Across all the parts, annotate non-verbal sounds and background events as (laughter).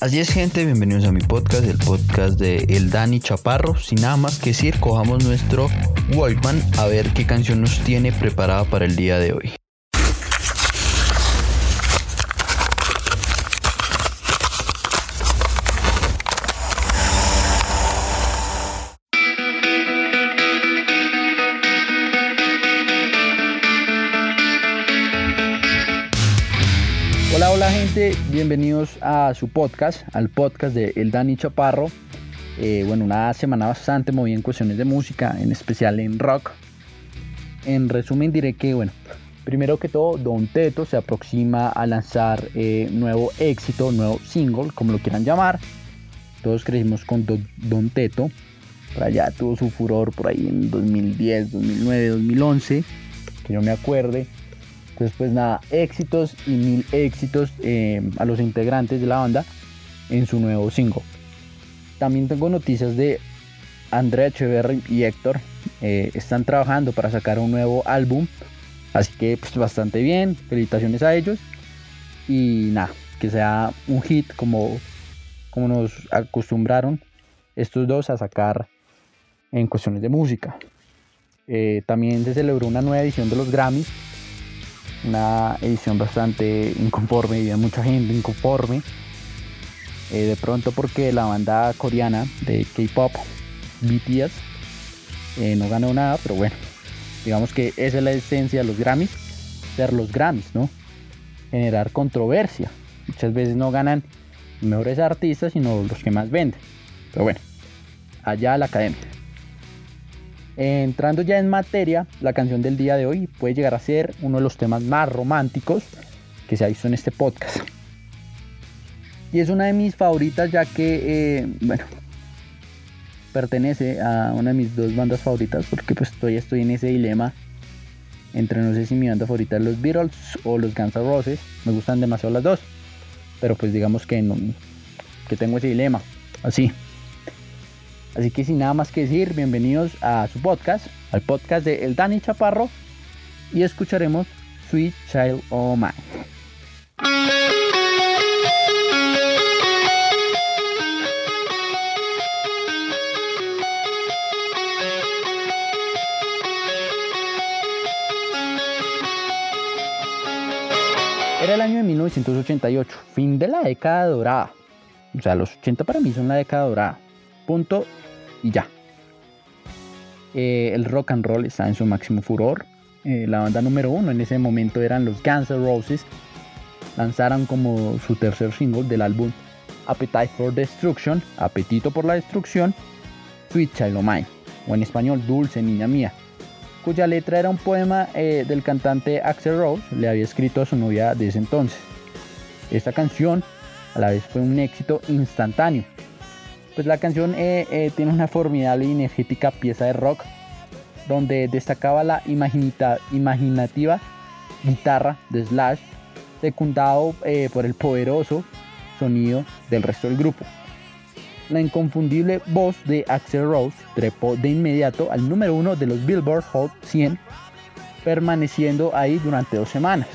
Así es gente, bienvenidos a mi podcast, el podcast de El Dani Chaparro. Sin nada más que decir, cojamos nuestro Walkman a ver qué canción nos tiene preparada para el día de hoy. Bienvenidos a su podcast, al podcast de El Dani Chaparro. Eh, bueno, una semana bastante movida en cuestiones de música, en especial en rock. En resumen diré que, bueno, primero que todo, Don Teto se aproxima a lanzar eh, nuevo éxito, nuevo single, como lo quieran llamar. Todos crecimos con Don, Teto. Por allá tuvo su furor por ahí en 2010, 2009, 2011, que yo me acuerde. Entonces, pues nada, éxitos y mil éxitos eh, a los integrantes de la banda en su nuevo single. También tengo noticias de Andrea Echeverry y Héctor. Eh, están trabajando para sacar un nuevo álbum. Así que pues bastante bien. Felicitaciones a ellos. Y nada, que sea un hit como, como nos acostumbraron estos dos a sacar en cuestiones de música. Eh, también se celebró una nueva edición de los Grammys una edición bastante inconforme, y mucha gente inconforme. Eh, de pronto porque la banda coreana de K-Pop, BTS, eh, no ganó nada, pero bueno, digamos que esa es la esencia de los Grammys, ser los Grammys, ¿no? Generar controversia. Muchas veces no ganan mejores artistas, sino los que más venden. Pero bueno, allá la academia. Entrando ya en materia, la canción del día de hoy puede llegar a ser uno de los temas más románticos que se ha visto en este podcast. Y es una de mis favoritas ya que, eh, bueno, pertenece a una de mis dos bandas favoritas porque pues estoy, estoy en ese dilema entre no sé si mi banda favorita es los Beatles o los Guns N' Roses. Me gustan demasiado las dos. Pero pues digamos que que tengo ese dilema. Así. Así que sin nada más que decir, bienvenidos a su podcast, al podcast de El Dani Chaparro, y escucharemos Sweet Child O' Mine. Era el año de 1988, fin de la década dorada. O sea, los 80 para mí son la década dorada. Punto y ya. Eh, el rock and roll está en su máximo furor. Eh, la banda número uno en ese momento eran los Guns N' Roses. Lanzaron como su tercer single del álbum Appetite for Destruction, Apetito por la Destrucción, Sweet Child O' Mine, o en español Dulce Niña Mía, cuya letra era un poema eh, del cantante Axel Rose, le había escrito a su novia de ese entonces. Esta canción a la vez fue un éxito instantáneo, pues la canción eh, eh, tiene una formidable y energética pieza de rock donde destacaba la imaginativa guitarra de Slash, secundado eh, por el poderoso sonido del resto del grupo. La inconfundible voz de Axel Rose trepó de inmediato al número uno de los Billboard Hot 100, permaneciendo ahí durante dos semanas.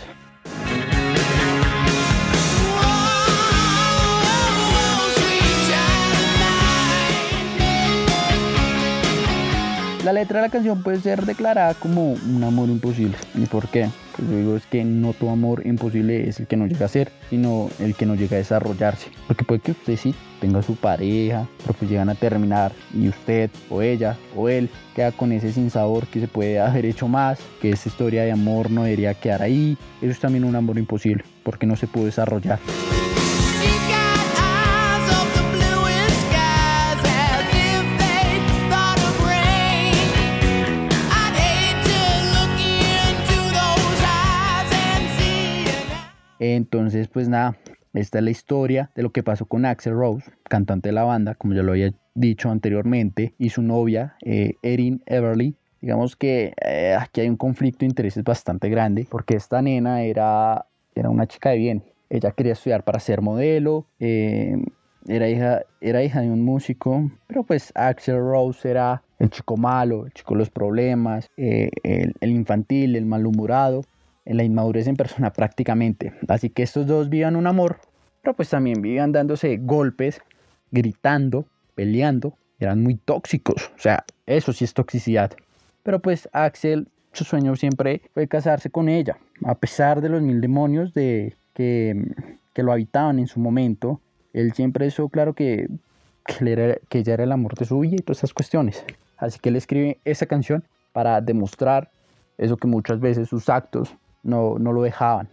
Letra de la canción puede ser declarada como un amor imposible. ¿Y por qué? Pues yo digo es que no todo amor imposible es el que no llega a ser, sino el que no llega a desarrollarse. Porque puede que usted sí tenga su pareja, pero pues llegan a terminar y usted o ella o él queda con ese sinsabor que se puede haber hecho más, que esa historia de amor no debería quedar ahí. Eso es también un amor imposible, porque no se pudo desarrollar. Entonces, pues nada, esta es la historia de lo que pasó con Axel Rose, cantante de la banda, como ya lo había dicho anteriormente, y su novia, eh, Erin Everly. Digamos que eh, aquí hay un conflicto de intereses bastante grande, porque esta nena era, era una chica de bien. Ella quería estudiar para ser modelo, eh, era hija, era hija de un músico, pero pues Axel Rose era el chico malo, el chico de los problemas, el, infantil, el malhumorado, en la inmadurez en persona (laughs) prácticamente. Así que estos dos vivían un amor, pero pues también vivían dándose golpes, gritando, peleando, eran muy tóxicos, o sea, eso sí es toxicidad. Pero pues Axel, su sueño siempre fue casarse con ella, a pesar de los mil demonios de, que, que lo habitaban en su momento. Él siempre hizo claro que, que, que ella era el amor de su vida y todas esas cuestiones. Así que él escribe esa canción para demostrar eso que muchas veces sus actos no, no lo dejaban.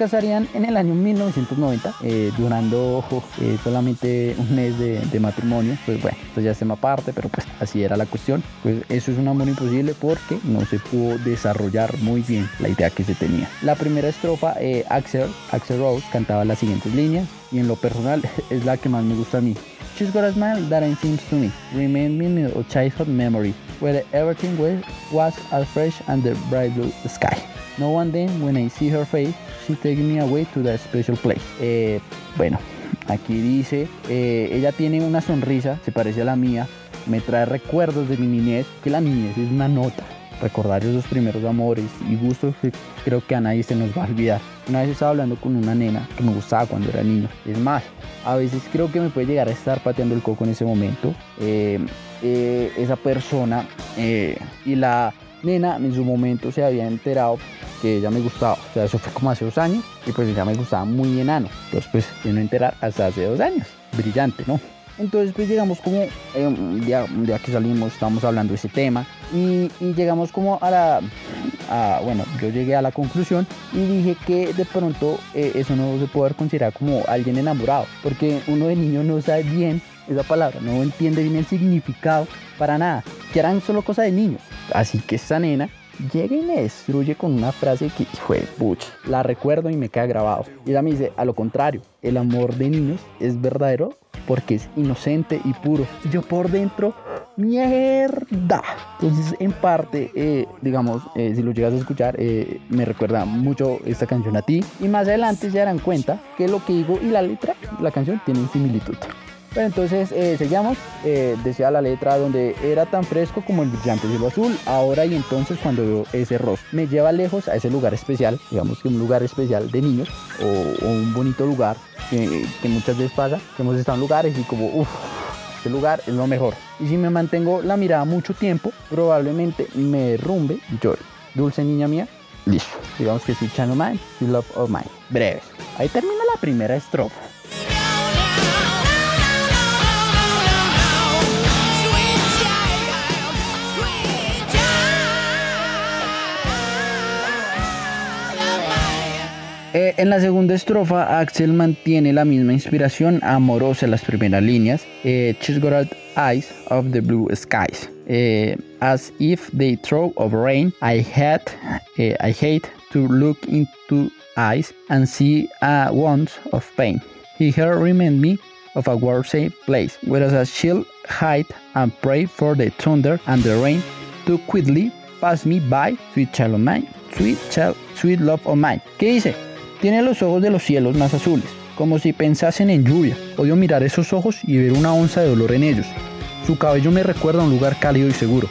Casarían en el año 1990, eh, durando eh, solamente un mes de, matrimonio. Pues bueno, esto ya es tema aparte, pero pues así era la cuestión. Pues eso es un amor imposible porque no se pudo desarrollar muy bien la idea que se tenía. La primera estrofa, eh, Axel, Axel Rose cantaba las siguientes líneas y en lo personal (laughs) es la que más me gusta a mí. She's got a smile that seems to me, remind me of childhood memory, where everything was as fresh and the bright blue sky. No one then, when I see her face, she takes me away to that special place. Eh, bueno, aquí dice, eh, ella tiene una sonrisa, se parece a la mía, me trae recuerdos de mi niñez, que la niñez es una nota. Recordar esos primeros amores y gustos que creo que a nadie se nos va a olvidar. Una vez estaba hablando con una nena que me gustaba cuando era niño. Es más, a veces creo que me puede llegar a estar pateando el coco en ese momento. Eh, esa persona y la nena en su momento se había enterado que ella me gustaba. O sea, eso fue como hace dos años y pues ella me gustaba muy enano. Entonces pues de no enterar hasta hace dos años. Brillante, ¿no? Entonces pues llegamos como, eh, un, que salimos, estábamos hablando de ese tema y, llegamos como a la, bueno, yo llegué a la conclusión y dije que de pronto eh, eso no se puede considerar como alguien enamorado, porque uno de niño no sabe bien esa palabra, no entiende bien el significado para nada, que eran solo cosas de niños. Así que esa nena llega y me destruye con una frase que, fue puch, la recuerdo y me queda grabado. Y ella me dice, a lo contrario, el amor de niños es verdadero porque es inocente y puro. Yo por dentro, mierda. Entonces, en parte, eh, digamos, eh, si lo llegas a escuchar, eh, me recuerda mucho esta canción a ti. Y más adelante se darán cuenta que lo que digo y la letra, la canción, tienen similitud. Pero entonces eh, seguíamos, eh, decía la letra donde era tan fresco como el brillante cielo azul, ahora y entonces cuando veo ese rostro. Me lleva lejos a ese lugar especial, digamos que un lugar especial de niños o, un bonito lugar que, muchas veces pasa, que hemos estado en lugares y como, uff, este lugar es lo mejor. Y si me mantengo la mirada mucho tiempo, probablemente me derrumbe y. Dulce niña mía, listo. Digamos que soy Chano Mine, Love of Mine. Breves. Ahí termina la primera estrofa. Eh, en la segunda estrofa, Axel mantiene la misma inspiración amorosa en las primeras líneas. Eh, eyes of the blue skies. Eh, as if they throw of rain, I hate, eh, I hate to look into eyes and see a of pain. He here remind me of a war safe place, whereas a chill hide and pray for the thunder and the rain to quickly pass me by, sweet child of mine, sweet child, sweet love of mine. ¿Qué dice? Tiene los ojos de los cielos más azules, como si pensasen en lluvia. Odio mirar esos ojos y ver una onza de dolor en ellos. Su cabello me recuerda a un lugar cálido y seguro,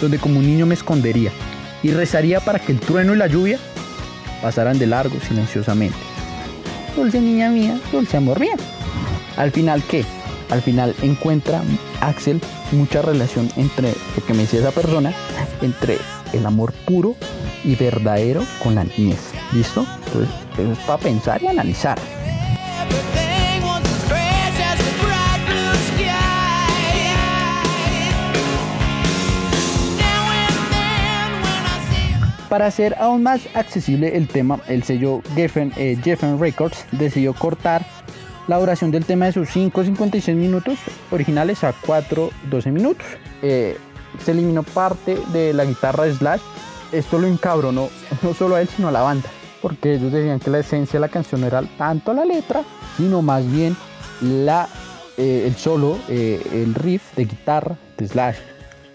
donde como un niño me escondería y rezaría para que el trueno y la lluvia pasaran de largo silenciosamente. Dulce niña mía, dulce amor mío. Al final, ¿qué? Al final encuentra Axel mucha relación entre lo que me decía esa persona, entre el amor puro y verdadero con la niñez. ¿Listo? Entonces, eso es para pensar y analizar. Para hacer aún más accesible el tema, el sello Geffen, eh, Records decidió cortar la duración del tema de sus 5.56 minutos originales a 4.12 minutos. Eh, se eliminó parte de la guitarra de Slash. Esto lo encabronó (laughs) no solo a él, sino a la banda porque ellos decían que la esencia de la canción era tanto la letra, sino más bien la, eh, el solo, eh, el riff de guitarra de Slash.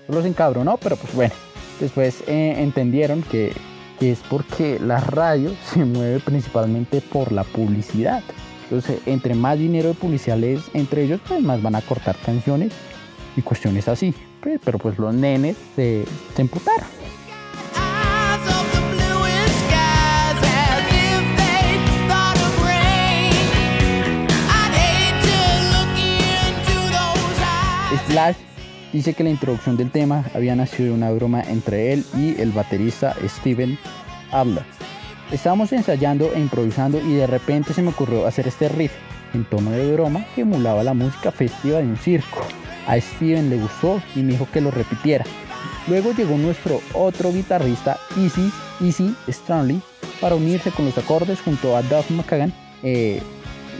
los encabronó, pero pues bueno, después eh, entendieron que, es porque la radio (laughs) se mueve principalmente por la publicidad. Entonces, entre más dinero de publicidad les entre ellos, pues más van a cortar canciones y cuestiones así. Pues, pero pues los nenes se, se emputaron. Slash dice que la introducción del tema había nacido de una broma entre él y el baterista Steven Adler. Estábamos ensayando e improvisando y de repente se me ocurrió hacer este riff en tono de broma que emulaba la música festiva de un circo. A Steven le gustó y me dijo que lo repitiera. Luego llegó nuestro otro guitarrista, Easy, Easy Strongly, para unirse con los acordes junto a Duff McKagan, eh,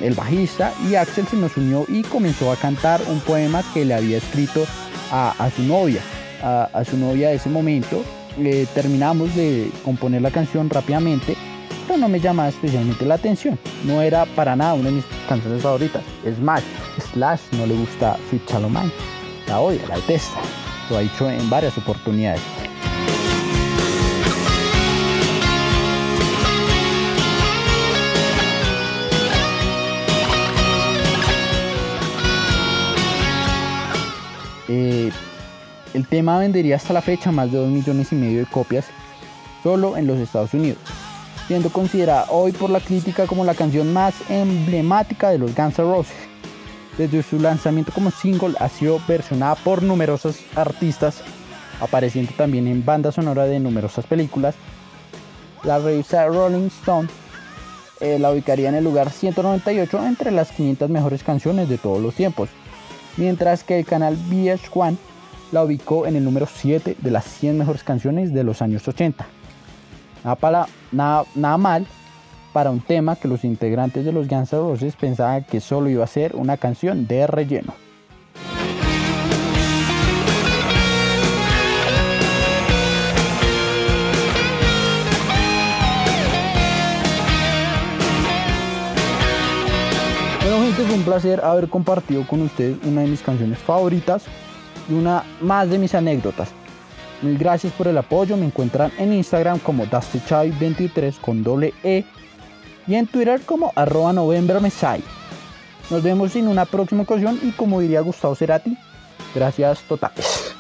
el bajista, y Axel se nos unió y comenzó a cantar un poema que le había escrito a, su novia, a, su novia de ese momento. Eh, terminamos de componer la canción rápidamente, pero no me llamaba especialmente la atención. No era para nada una de mis canciones favoritas. Es más, Slash no le gusta Sweet Chalomine. La odia, la detesta. Lo ha dicho en varias oportunidades. Eh, el tema vendería hasta la fecha más de 2 millones y medio de copias solo en los Estados Unidos, siendo considerada hoy por la crítica como la canción más emblemática de los Guns N' Roses. Desde su lanzamiento como single ha sido versionada por numerosos artistas, apareciendo también en banda sonora de numerosas películas. La revista Rolling Stone eh, la ubicaría en el lugar 198 entre las 500 mejores canciones de todos los tiempos mientras que el canal VH1 la ubicó en el número 7 de las 100 mejores canciones de los años 80. Nada, nada, mal para un tema que los integrantes de los Guns N' pensaban que solo iba a ser una canción de relleno. Un placer haber compartido con ustedes una de mis canciones favoritas y una más de mis anécdotas. Mil gracias por el apoyo. Me encuentran en Instagram como DasteChai23 con doble E y en Twitter como arroba novembermesai. Nos vemos en una próxima ocasión y como diría Gustavo Cerati, gracias totales.